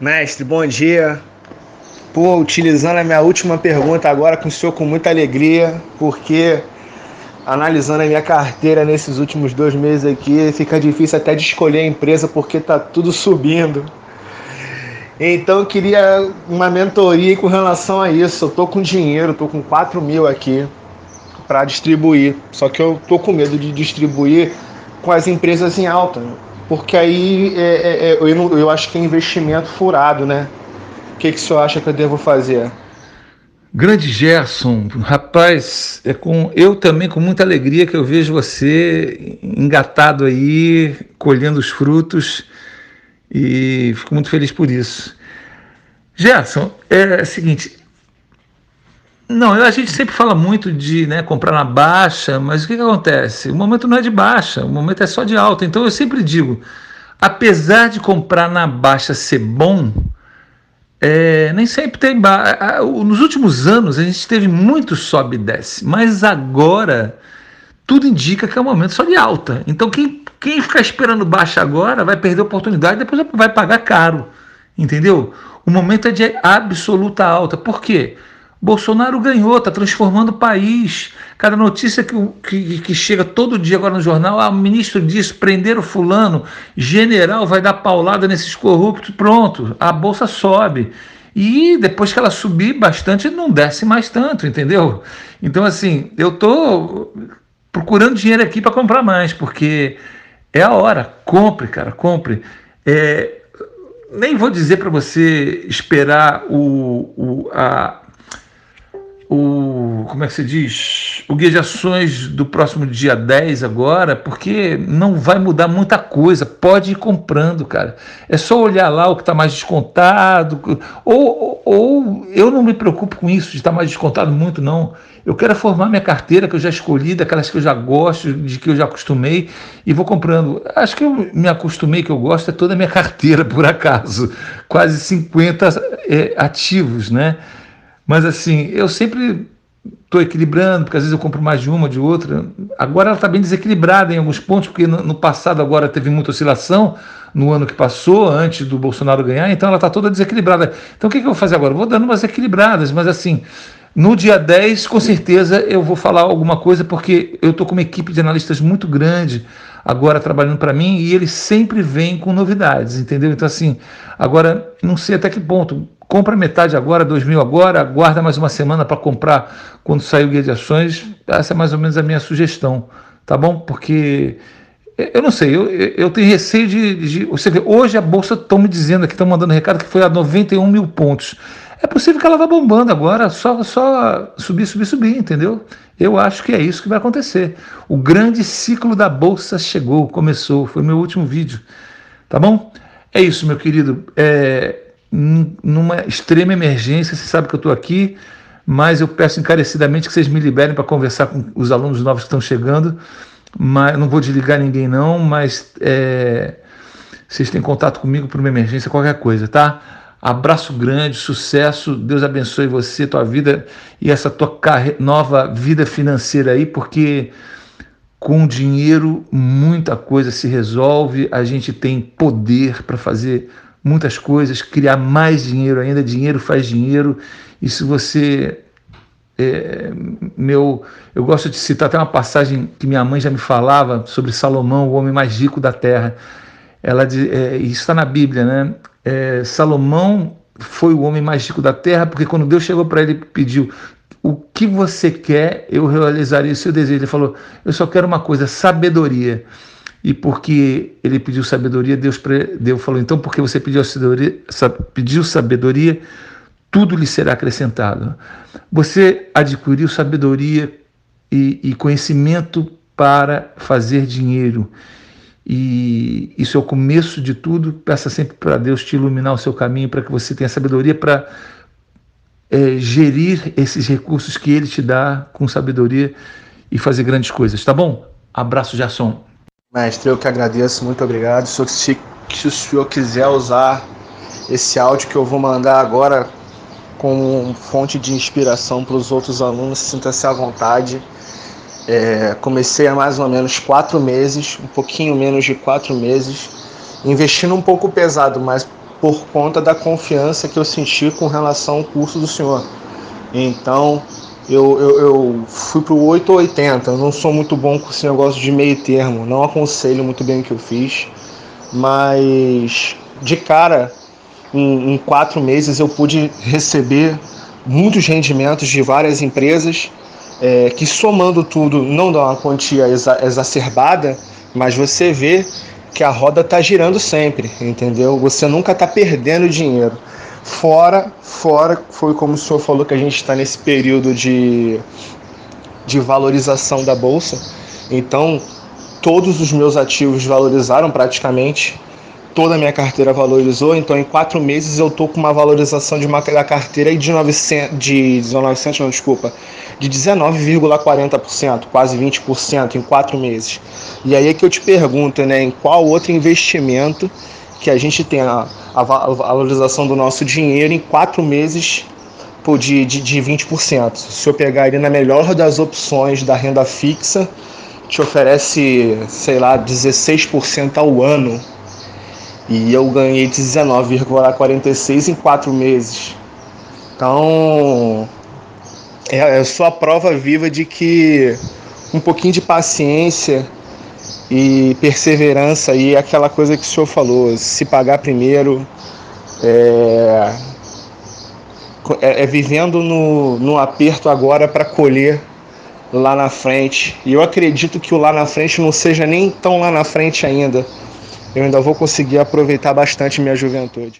Mestre, bom dia. Pô, utilizando a minha última pergunta agora com o senhor com muita alegria, porque analisando a minha carteira nesses últimos dois meses aqui, fica difícil até de escolher a empresa porque tá tudo subindo. Então eu queria uma mentoria com relação a isso. Eu tô com dinheiro, tô com 4 mil aqui para distribuir. Só que eu tô com medo de distribuir com as empresas em alta porque aí é, é, é, eu, eu acho que é investimento furado, né? O que, que o senhor acha que eu devo fazer? Grande Gerson, rapaz, é com eu também com muita alegria que eu vejo você engatado aí, colhendo os frutos e fico muito feliz por isso. Gerson, é o seguinte, não, a gente sempre fala muito de né, comprar na baixa, mas o que, que acontece? O momento não é de baixa, o momento é só de alta. Então eu sempre digo, apesar de comprar na baixa ser bom, é, nem sempre tem baixa. Nos últimos anos a gente teve muito sobe e desce, mas agora tudo indica que é um momento só de alta. Então quem, quem ficar esperando baixa agora vai perder a oportunidade, depois vai pagar caro, entendeu? O momento é de absoluta alta. Por quê? Bolsonaro ganhou, está transformando o país. Cada notícia que, que, que, chega todo dia agora no jornal, ah, o ministro disse, o fulano, general vai dar paulada nesses corruptos, pronto, a bolsa sobe. E depois que ela subir bastante, não desce mais tanto, entendeu? Então, assim, eu estou procurando dinheiro aqui para comprar mais, porque é a hora. Compre, cara, compre. É, nem vou dizer para você esperar o, o, a, o como é que se diz? O guia de ações do próximo dia 10 agora, porque não vai mudar muita coisa. Pode ir comprando, cara. É só olhar lá o que está mais descontado. Ou, ou eu não me preocupo com isso, de estar tá mais descontado muito, não. Eu quero formar minha carteira que eu já escolhi, daquelas que eu já gosto, de que eu já acostumei, e vou comprando. Acho que eu me acostumei, que eu gosto, é toda a minha carteira, por acaso. Quase 50 é, ativos, né? Mas assim, eu sempre estou equilibrando, porque às vezes eu compro mais de uma, de outra. Agora ela está bem desequilibrada em alguns pontos, porque no, passado agora teve muita oscilação, no ano que passou, antes do Bolsonaro ganhar, então ela está toda desequilibrada. Então o que, que eu vou fazer agora? vou dando umas equilibradas, mas assim, no dia 10, com certeza eu vou falar alguma coisa, porque eu estou com uma equipe de analistas muito grande agora trabalhando para mim e eles sempre vêm com novidades, entendeu? Então assim, agora não sei até que ponto compra metade agora, dois mil agora, aguarda mais uma semana para comprar quando sair o guia de ações. Essa é mais ou menos a minha sugestão, tá bom? Porque eu não sei, eu, eu tenho receio de, de Você vê, hoje a bolsa estão me dizendo aqui, estão mandando recado que foi a 91 mil pontos. É possível que ela vá bombando agora, só, só subir, subir, subir, entendeu? Eu acho que é isso que vai acontecer. O grande ciclo da bolsa chegou, começou, foi meu último vídeo, tá bom? É isso, meu querido. É, numa extrema emergência, você sabe que eu estou aqui, mas eu peço encarecidamente que vocês me liberem para conversar com os alunos novos que estão chegando. Mas não vou desligar ninguém não, mas é, vocês têm contato comigo por uma emergência, qualquer coisa, tá? Abraço grande, sucesso, Deus abençoe você, tua vida e essa tua nova vida financeira aí, porque com dinheiro muita coisa se resolve, a gente tem poder para fazer muitas coisas, criar mais dinheiro ainda. Dinheiro faz dinheiro. E se você. É, meu, eu gosto de citar até uma passagem que minha mãe já me falava sobre Salomão, o homem mais rico da terra. Ela é, está na Bíblia, né? É, Salomão foi o homem mais rico da terra porque quando Deus chegou para ele e pediu o que você quer, eu realizaria o seu desejo. Ele falou: Eu só quero uma coisa, sabedoria. E porque ele pediu sabedoria, Deus, Deus falou: então, porque você pediu sabedoria, pediu sabedoria, tudo lhe será acrescentado. Você adquiriu sabedoria e, e conhecimento para fazer dinheiro. E isso é o começo de tudo. Peça sempre para Deus te iluminar o seu caminho, para que você tenha sabedoria para é, gerir esses recursos que Ele te dá com sabedoria e fazer grandes coisas. Tá bom? Abraço, Gerson. Mestre, eu que agradeço, muito obrigado. Se, se, se o senhor quiser usar esse áudio que eu vou mandar agora como fonte de inspiração para os outros alunos, sinta-se à vontade. É, comecei há mais ou menos quatro meses, um pouquinho menos de quatro meses, investindo um pouco pesado, mas por conta da confiança que eu senti com relação ao curso do senhor. Então, eu, eu, eu fui para o 880. Eu não sou muito bom com esse negócio de meio termo. Não aconselho muito bem o que eu fiz. Mas, de cara, em, em quatro meses eu pude receber muitos rendimentos de várias empresas é, que somando tudo não dá uma quantia exa exacerbada, mas você vê que a roda está girando sempre, entendeu? Você nunca está perdendo dinheiro. Fora, fora, foi como o senhor falou que a gente está nesse período de, de valorização da bolsa. Então, todos os meus ativos valorizaram praticamente toda a minha carteira valorizou, então em quatro meses eu tô com uma valorização de uma da carteira de 900, de 900 não, desculpa, de 19,40%, quase 20% em quatro meses. E aí é que eu te pergunto, né, em qual outro investimento que a gente tem a, a valorização do nosso dinheiro em quatro meses pô, de, de, de 20%. Se eu pegar ele na melhor das opções da renda fixa, te oferece, sei lá, 16% ao ano e eu ganhei 19,46 em quatro meses. Então, é, sou a prova viva de que um pouquinho de paciência e perseverança e aquela coisa que o senhor falou, se pagar primeiro, é, é, é vivendo no, no aperto agora para colher lá na frente. E eu acredito que o lá na frente não seja nem tão lá na frente ainda eu ainda vou conseguir aproveitar bastante minha juventude.